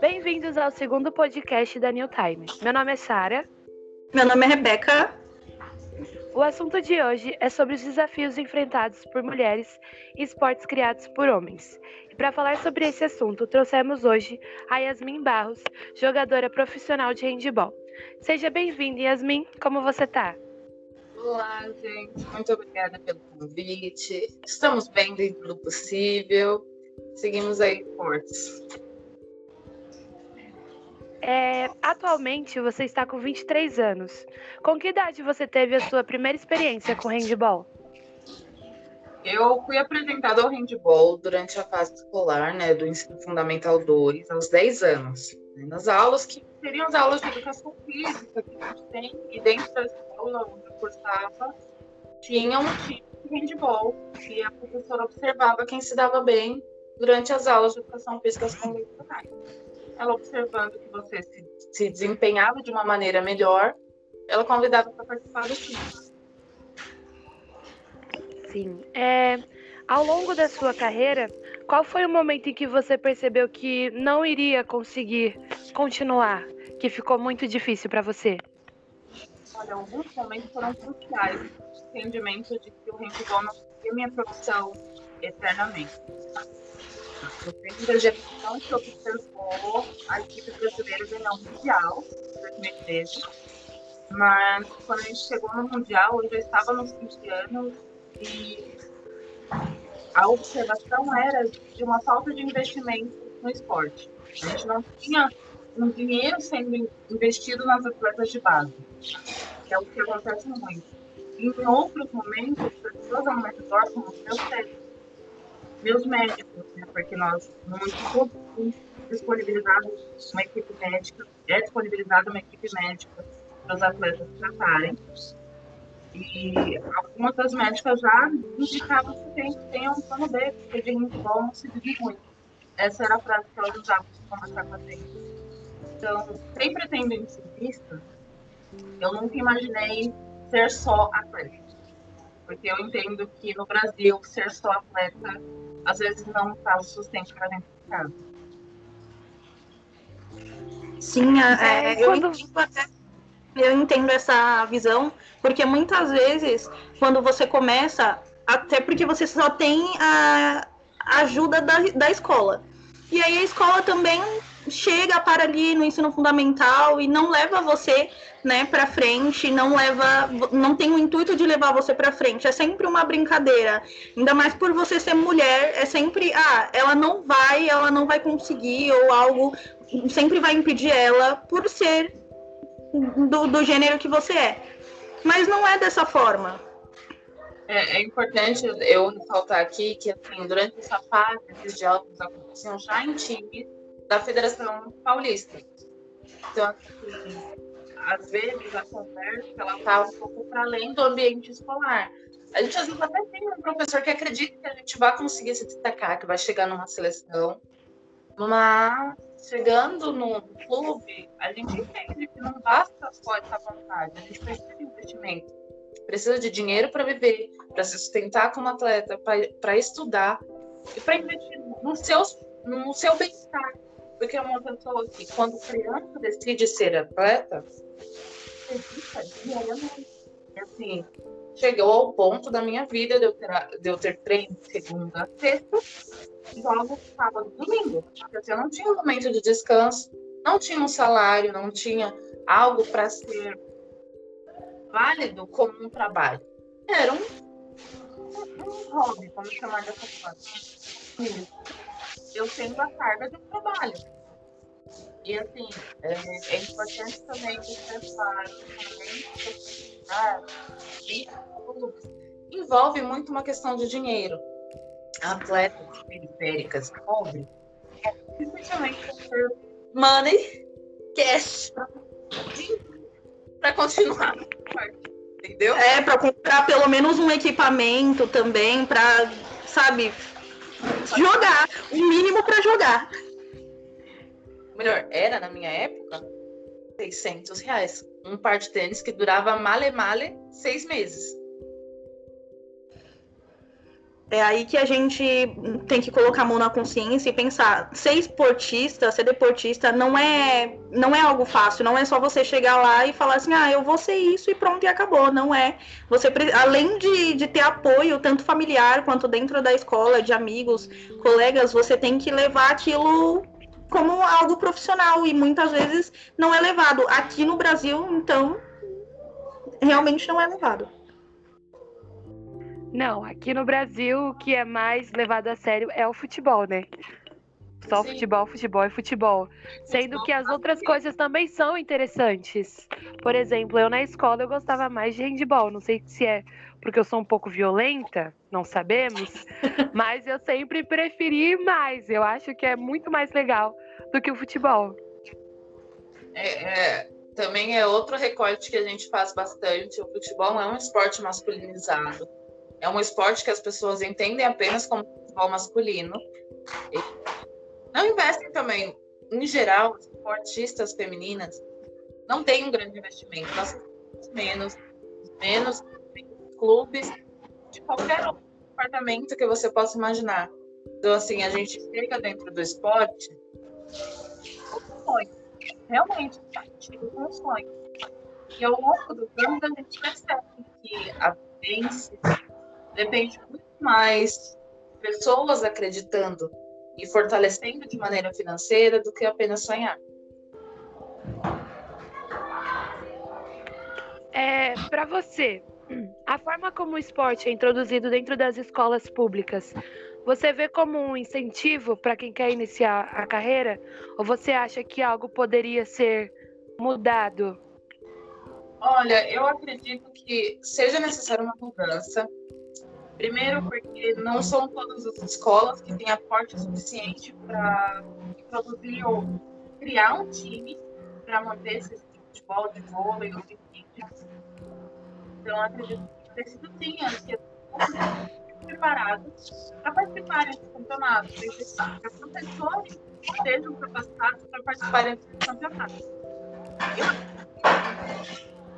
Bem-vindos ao segundo podcast da New Time. Meu nome é Sara. Meu nome é Rebeca. O assunto de hoje é sobre os desafios enfrentados por mulheres em esportes criados por homens. E para falar sobre esse assunto, trouxemos hoje a Yasmin Barros, jogadora profissional de handebol. Seja bem-vinda, Yasmin. Como você está? Olá, gente. Muito obrigada pelo convite. Estamos bem dentro do possível. Seguimos aí fortes. É, atualmente você está com 23 anos. Com que idade você teve a sua primeira experiência com handball? Eu fui apresentada ao handball durante a fase escolar, né, do ensino fundamental 2, aos 10 anos. Né, nas aulas que seriam as aulas de educação física que a gente tem, e dentro da escola onde eu cursava, tinha um tipo de handball, e a professora observava quem se dava bem durante as aulas de educação física convencionais ela observando que você se, se desempenhava de uma maneira melhor, ela convidava para participar do time. Sim. É, ao longo da sua carreira, qual foi o momento em que você percebeu que não iria conseguir continuar, que ficou muito difícil para você? Olha, alguns momentos foram cruciais. O entendimento de que o handball não seria minha profissão eternamente. No tempo da geração que observou a equipe brasileira ganhar o Mundial, em 2013. Mas quando a gente chegou no Mundial, eu já estava nos 20 anos e a observação era de uma falta de investimento no esporte. A gente não tinha um dinheiro sendo investido nas atletas de base, que é o que acontece muito. Em outros momentos, pessoas ao meu redor, como os meus técnicos, meus médicos, né, porque nós não temos disponibilizado uma equipe médica, é disponibilizada uma equipe médica para os atletas tratarem. E algumas das médicas já indicavam que tem, tem um plano B, porque de handball não se vive muito. Essa era a frase que elas usavam para conversar com a gente. Então, sempre tendo isso em vista, eu nunca imaginei ser só atleta. Porque eu entendo que no Brasil, ser só atleta às vezes não traz o sustento para dentro de casa. Sim, é, é, eu, entendo até, eu entendo essa visão, porque muitas vezes, quando você começa, até porque você só tem a ajuda da, da escola. E aí a escola também chega para ali no ensino fundamental e não leva você né, para frente, não leva, não tem o intuito de levar você para frente. É sempre uma brincadeira. Ainda mais por você ser mulher, é sempre, ah, ela não vai, ela não vai conseguir ou algo sempre vai impedir ela por ser do, do gênero que você é. Mas não é dessa forma. É, é, importante eu ressaltar aqui que assim, durante essa fase, esses diálogos aconteciam já em times da Federação Paulista. Então, assim, às vezes a conversa ela está um pouco para além do ambiente escolar. A gente às vezes até tem um professor que acredita que a gente vai conseguir se destacar, que vai chegar numa seleção, mas chegando no clube, a gente entende que não basta só essa vontade, a gente precisa de investimento, precisa de dinheiro para viver, para se sustentar como atleta, para estudar e para investir no, seus, no seu bem-estar. Porque é uma pessoa que, quando criança, decide ser atleta, e assim, chegou ao ponto da minha vida de eu ter, de eu ter treino segunda, sexta, jogo sábado, domingo. Porque assim, eu não tinha um momento de descanso, não tinha um salário, não tinha algo para ser válido como um trabalho. Era um, um hobby, vamos chamar dessa forma. Eu tendo a carga de trabalho. E assim, é, é importante também observar que envolve muito uma questão de dinheiro. Atletas periféricas pobres, por money, cash, para continuar entendeu? É, para comprar pelo menos um equipamento também, para, sabe, jogar, o mínimo para jogar melhor, era na minha época, 600 reais. Um par de tênis que durava male male seis meses. É aí que a gente tem que colocar a mão na consciência e pensar, ser esportista, ser deportista não é não é algo fácil, não é só você chegar lá e falar assim, ah, eu vou ser isso e pronto e acabou, não é. Você além de, de ter apoio tanto familiar quanto dentro da escola, de amigos, colegas, você tem que levar aquilo como algo profissional e muitas vezes não é levado. Aqui no Brasil, então, realmente não é levado. Não, aqui no Brasil o que é mais levado a sério é o futebol, né? Só Sim. futebol, futebol e futebol. Sendo que as outras coisas também são interessantes. Por exemplo, eu na escola eu gostava mais de handball. Não sei se é porque eu sou um pouco violenta, não sabemos. mas eu sempre preferi mais. Eu acho que é muito mais legal do que o futebol. É, é, também é outro recorte que a gente faz bastante. O futebol é um esporte masculinizado é um esporte que as pessoas entendem apenas como futebol masculino. E não investem também, em geral, as esportistas femininas não têm um grande investimento. Nós menos, menos clubes de qualquer outro departamento que você possa imaginar. Então, assim, a gente chega dentro do esporte com sonhos. Realmente, com sonhos. E ao longo do ano, a gente percebe que a vivência depende muito mais de pessoas acreditando e fortalecendo de maneira financeira do que apenas sonhar. É, para você, a forma como o esporte é introduzido dentro das escolas públicas, você vê como um incentivo para quem quer iniciar a carreira? Ou você acha que algo poderia ser mudado? Olha, eu acredito que seja necessária uma mudança, Primeiro, porque não são todas as escolas que têm aporte suficiente para produzir ou criar um time para manter esse tipo de futebol, de vôlei ou de vídeo. Então, acredito que preciso sim ser preparados para participarem desse campeonato, que os professores estejam capacitados para participarem desse campeonato.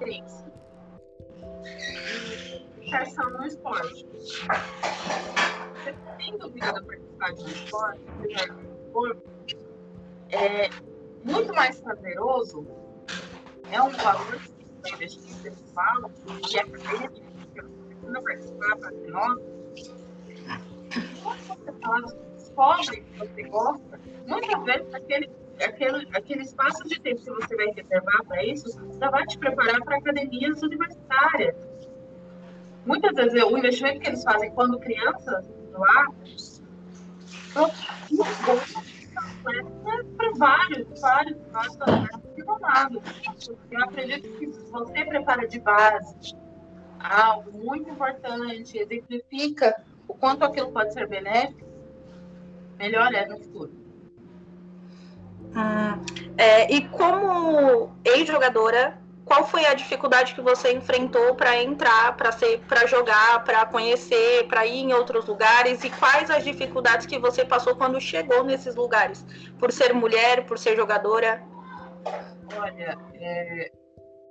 Eu, isso inserção no esporte. Você tem dúvida de participar de um esporte, é muito mais prazeroso, é um valor que você investir pessoal e acadêmico, que você precisa participar para nosso. Quando você fala, descobre que você gosta, muitas vezes aquele aquele, aquele espaço de tempo que você vai reservar para isso já vai te preparar para academias universitárias muitas vezes o investimento que eles fazem quando crianças lá é para vários, vários, vários projetos Eu acredito que você prepara de base algo muito importante, exemplifica o quanto aquilo pode ser benéfico, melhor é no futuro. Hum, é, e como ex-jogadora, qual foi a dificuldade que você enfrentou para entrar, para ser, para jogar, para conhecer, para ir em outros lugares e quais as dificuldades que você passou quando chegou nesses lugares, por ser mulher, por ser jogadora? Olha, é...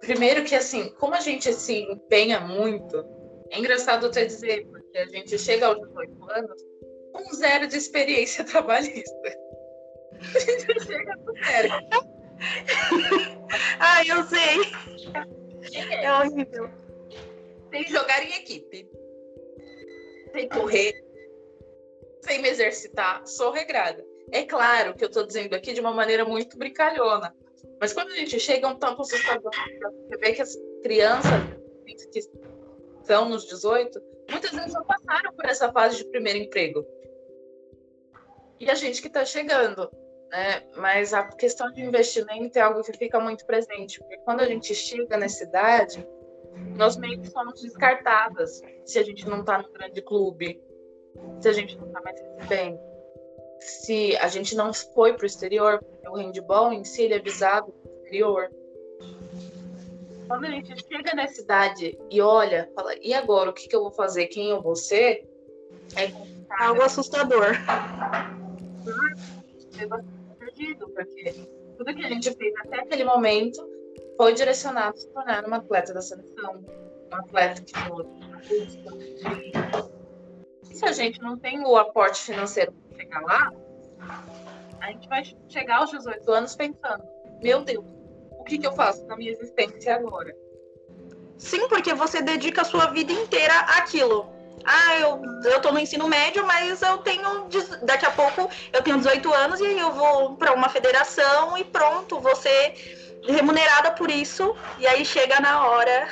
primeiro que assim, como a gente se empenha muito, é engraçado até dizer, porque a gente chega aos 18 anos com zero de experiência trabalhista. A gente chega com zero. Ai, eu sei. É, é horrível. Sem jogar em equipe. Sem correr. Sem me exercitar. Sou regrada. É claro que eu estou dizendo aqui de uma maneira muito brincalhona. Mas quando a gente chega a um tanto assustador, você vê que as crianças que estão nos 18, muitas vezes não passaram por essa fase de primeiro emprego. E a gente que está chegando né? Mas a questão de investimento é algo que fica muito presente, porque quando a gente chega nessa idade, nós meio que somos descartadas se a gente não está no grande clube, se a gente não está mais bem, se a gente não foi para o exterior, porque o handball em si ele é visado para o exterior. Quando a gente chega nessa idade e olha, fala, e agora o que, que eu vou fazer? Quem eu vou ser? É algo assustador perdido, porque tudo que a gente fez até aquele momento foi direcionado a se tornar uma atleta da seleção, uma atleta que foi Se a gente não tem o aporte financeiro para chegar lá, a gente vai chegar aos 18 anos pensando: meu Deus, o que, que eu faço na minha existência agora? Sim, porque você dedica a sua vida inteira àquilo. Ah, eu, eu tô no ensino médio, mas eu tenho. Daqui a pouco eu tenho 18 anos e aí eu vou para uma federação e pronto, você remunerada por isso. E aí chega na hora.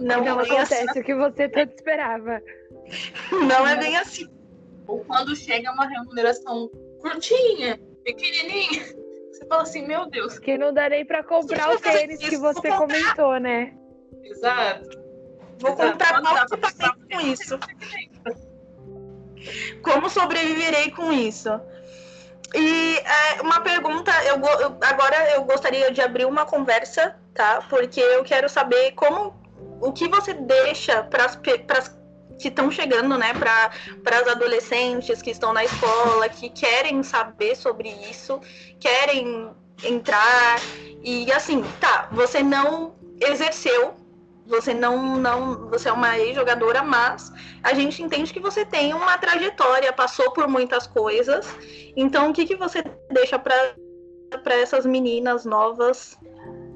Não, não acontece assim. o que você tanto esperava. Não é bem assim. Ou quando chega uma remuneração curtinha, pequenininha, você fala assim, meu Deus. Que não dá nem pra comprar o tênis que você comentou, né? Exato. Vou comprar mal com isso. Como sobreviverei com isso? E é, uma pergunta, eu, eu, agora eu gostaria de abrir uma conversa, tá? Porque eu quero saber como o que você deixa para as que estão chegando, né, para as adolescentes que estão na escola, que querem saber sobre isso, querem entrar e assim, tá, você não exerceu, você não não, você é uma ex-jogadora, mas a gente entende que você tem uma trajetória, passou por muitas coisas. Então, o que que você deixa para para essas meninas novas?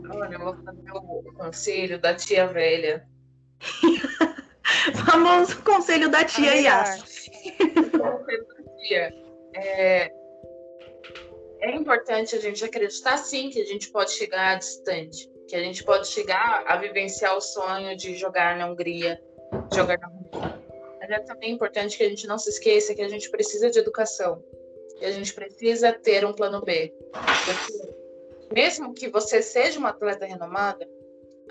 Olha, eu vou fazer o conselho da tia velha. Famoso conselho da tia Yas. É, é importante a gente acreditar sim que a gente pode chegar distante, que a gente pode chegar a vivenciar o sonho de jogar na Hungria, jogar na Hungria. Mas é também importante que a gente não se esqueça que a gente precisa de educação, que a gente precisa ter um plano B. Porque mesmo que você seja uma atleta renomada,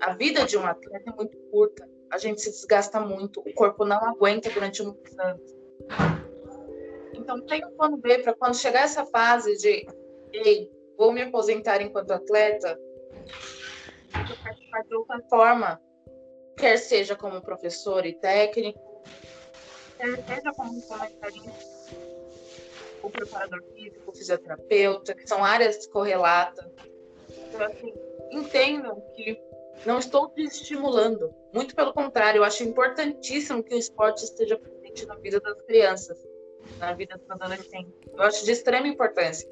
a vida de um atleta é muito curta a gente se desgasta muito, o corpo não aguenta durante muitos anos. Então, tem um plano B para quando chegar essa fase de, ei, vou me aposentar enquanto atleta, eu participar de outra forma, quer seja como professor e técnico, quer seja como comentarista, o preparador físico, fisioterapeuta, que são áreas correlatas. Então, assim, entendam que não estou desestimulando. Muito pelo contrário, eu acho importantíssimo que o esporte esteja presente na vida das crianças, na vida dos adolescentes. Eu acho de extrema importância.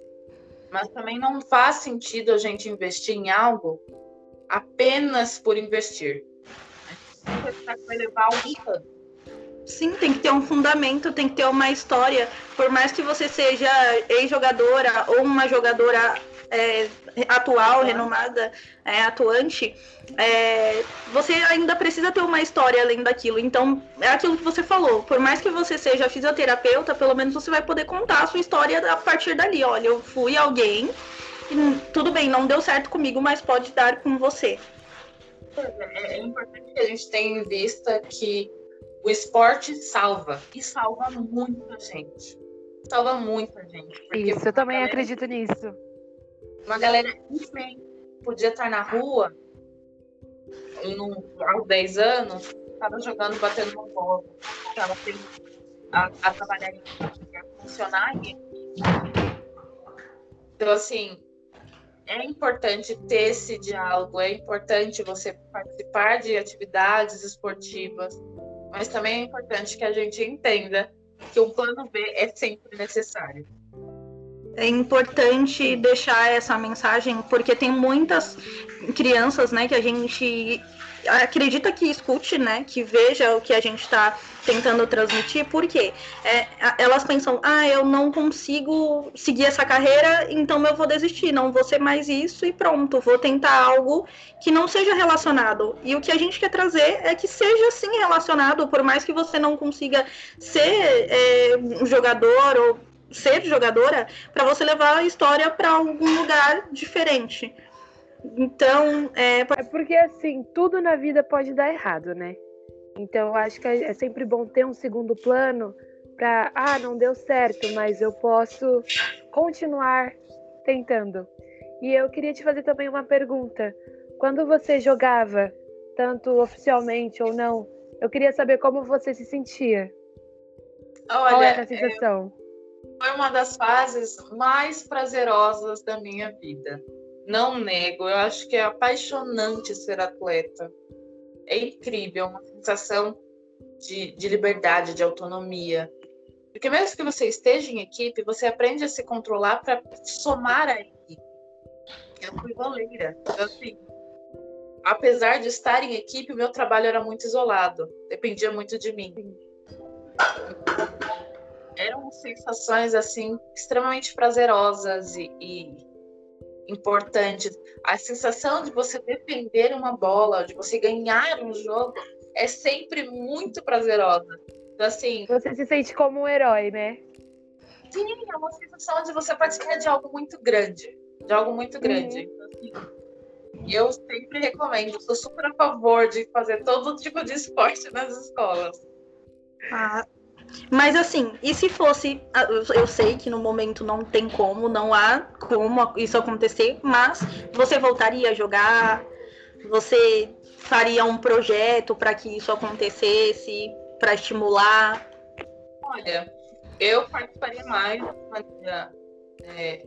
Mas também não faz sentido a gente investir em algo apenas por investir. Vai levar um Sim, tem que ter um fundamento, tem que ter uma história. Por mais que você seja ex-jogadora ou uma jogadora é, atual, renomada, é, atuante, é, você ainda precisa ter uma história além daquilo. Então, é aquilo que você falou. Por mais que você seja fisioterapeuta, pelo menos você vai poder contar a sua história a partir dali. Olha, eu fui alguém, e, tudo bem, não deu certo comigo, mas pode dar com você. É, importante que a gente tenha em vista que o esporte salva, e salva muita gente. Salva muita gente. Isso, eu também acredito nisso uma galera enfim, podia estar na rua no, aos 10 anos, estava jogando, batendo uma bola, estava a, a trabalhar em a funcionar em Então, assim, é importante ter esse diálogo, é importante você participar de atividades esportivas, mas também é importante que a gente entenda que o plano B é sempre necessário. É importante deixar essa mensagem, porque tem muitas crianças, né, que a gente acredita que escute, né, que veja o que a gente está tentando transmitir, porque é, elas pensam, ah, eu não consigo seguir essa carreira, então eu vou desistir, não vou ser mais isso e pronto, vou tentar algo que não seja relacionado. E o que a gente quer trazer é que seja sim relacionado, por mais que você não consiga ser é, um jogador ou ser jogadora para você levar a história para algum lugar diferente. Então, é... é porque assim, tudo na vida pode dar errado, né? Então, eu acho que é sempre bom ter um segundo plano para, ah, não deu certo, mas eu posso continuar tentando. E eu queria te fazer também uma pergunta. Quando você jogava, tanto oficialmente ou não, eu queria saber como você se sentia. Olha, Qual era a sensação? foi uma das fases mais prazerosas da minha vida. Não nego, eu acho que é apaixonante ser atleta. É incrível, uma sensação de, de liberdade, de autonomia. Porque mesmo que você esteja em equipe, você aprende a se controlar para somar a equipe. Eu fui goleira. Então, assim, apesar de estar em equipe, o meu trabalho era muito isolado. Dependia muito de mim. Eram sensações, assim, extremamente prazerosas e, e importantes. A sensação de você defender uma bola, de você ganhar um jogo, é sempre muito prazerosa. Então, assim. Você se sente como um herói, né? Sim, é uma sensação de você participar de algo muito grande. De algo muito grande. Uhum. Então, assim, eu sempre recomendo, sou super a favor de fazer todo tipo de esporte nas escolas. Ah, mas assim, e se fosse. Ah, eu sei que no momento não tem como, não há como isso acontecer, mas você voltaria a jogar? Você faria um projeto para que isso acontecesse, para estimular? Olha, eu participaria mais maneira, é,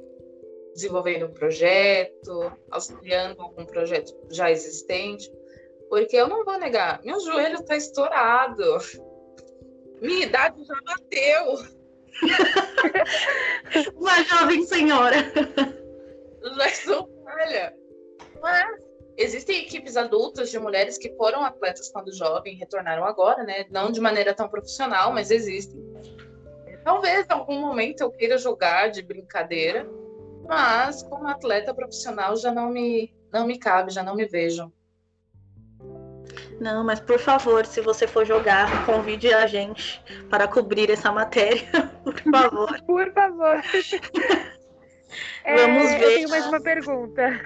desenvolvendo um projeto, auxiliando algum projeto já existente, porque eu não vou negar, meu joelho está estourado, minha idade já bateu. Uma jovem senhora. Já sou velha. Mas Existem equipes adultas de mulheres que foram atletas quando jovem, retornaram agora, né? Não de maneira tão profissional, mas existem. Talvez em algum momento eu queira jogar de brincadeira, mas como atleta profissional já não me não me cabe, já não me vejo. Não, mas por favor, se você for jogar, convide a gente para cobrir essa matéria, por favor. por favor. Vamos é, ver. Eu tenho mais uma pergunta.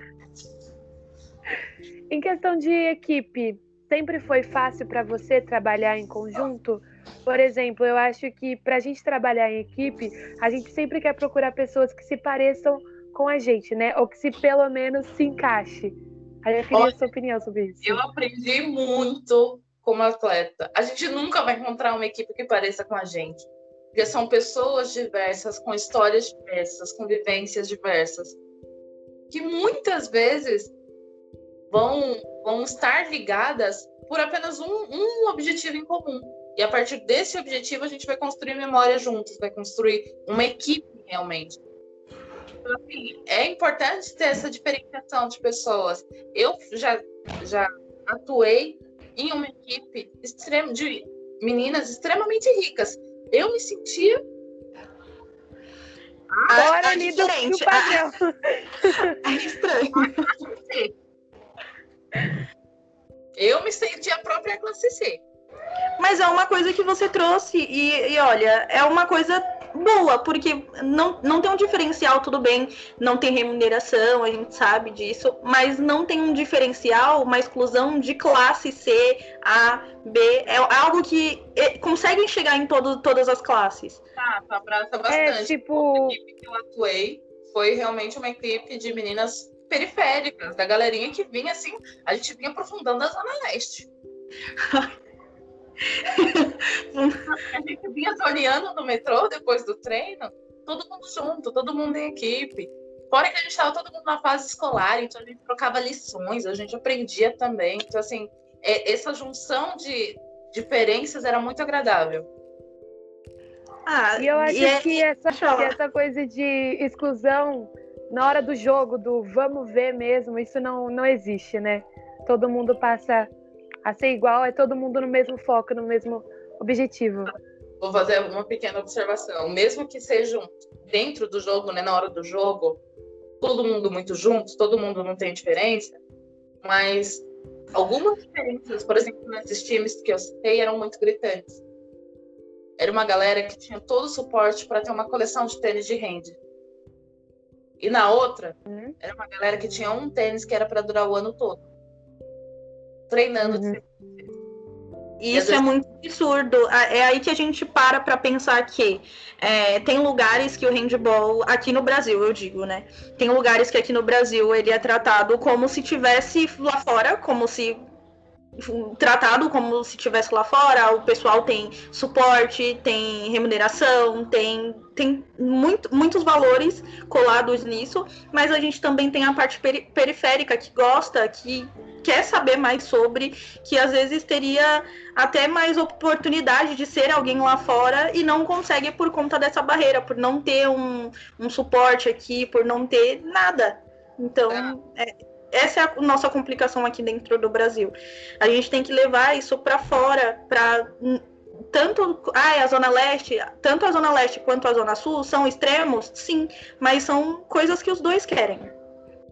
Em questão de equipe, sempre foi fácil para você trabalhar em conjunto? Por exemplo, eu acho que para a gente trabalhar em equipe, a gente sempre quer procurar pessoas que se pareçam com a gente, né? Ou que se pelo menos se encaixe. Aí eu queria Olha, sua opinião sobre isso. Eu aprendi muito como atleta. A gente nunca vai encontrar uma equipe que pareça com a gente. Porque são pessoas diversas, com histórias diversas, com vivências diversas. Que muitas vezes vão, vão estar ligadas por apenas um, um objetivo em comum. E a partir desse objetivo, a gente vai construir memória juntos, vai construir uma equipe realmente. Então, assim, é importante ter essa diferenciação de pessoas. Eu já, já atuei em uma equipe extrema, de meninas extremamente ricas. Eu me sentia. Fora ali do, do padrão. É estranho. Eu me senti a própria classe C. Mas é uma coisa que você trouxe e, e, olha, é uma coisa boa, porque não, não tem um diferencial, tudo bem, não tem remuneração, a gente sabe disso, mas não tem um diferencial, uma exclusão de classe C, A, B, é algo que é, consegue chegar em todo, todas as classes. Tá, tá abraça bastante. É, tipo... A equipe que eu atuei foi realmente uma equipe de meninas periféricas, da galerinha que vinha assim, a gente vinha aprofundando a Zona Leste. a gente vinha zoneando no metrô depois do treino, todo mundo junto, todo mundo em equipe. Fora que a gente estava todo mundo na fase escolar, então a gente trocava lições, a gente aprendia também. Então, assim, é, essa junção de diferenças era muito agradável. Ah, e eu acho e é, que, essa, que essa coisa de exclusão na hora do jogo, do vamos ver mesmo, isso não, não existe, né? Todo mundo passa a ser igual, é todo mundo no mesmo foco, no mesmo objetivo. Vou fazer uma pequena observação. Mesmo que sejam dentro do jogo, né, na hora do jogo, todo mundo muito junto, todo mundo não tem diferença, mas algumas diferenças, por exemplo, nesses times que eu citei, eram muito gritantes. Era uma galera que tinha todo o suporte para ter uma coleção de tênis de rende. E na outra, uhum. era uma galera que tinha um tênis que era para durar o ano todo. Treinando. Uhum. Isso é muito absurdo. É aí que a gente para para pensar que é, tem lugares que o handball, aqui no Brasil, eu digo, né? Tem lugares que aqui no Brasil ele é tratado como se tivesse lá fora, como se tratado como se estivesse lá fora, o pessoal tem suporte, tem remuneração, tem, tem muito, muitos valores colados nisso, mas a gente também tem a parte peri periférica que gosta, que quer saber mais sobre, que às vezes teria até mais oportunidade de ser alguém lá fora e não consegue por conta dessa barreira, por não ter um, um suporte aqui, por não ter nada. Então, é, essa é a nossa complicação aqui dentro do Brasil. A gente tem que levar isso para fora, para tanto ah, a zona leste, tanto a zona leste quanto a zona sul são extremos, sim, mas são coisas que os dois querem.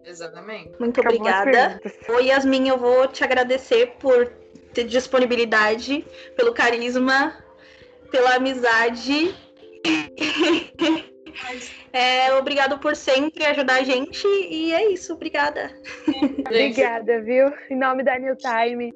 Exatamente. Muito Acabou obrigada. Oi, Yasmin, eu vou te agradecer por ter disponibilidade, pelo carisma, pela amizade. É, obrigado por sempre ajudar a gente e é isso, obrigada. obrigada, viu? Em nome da New Time.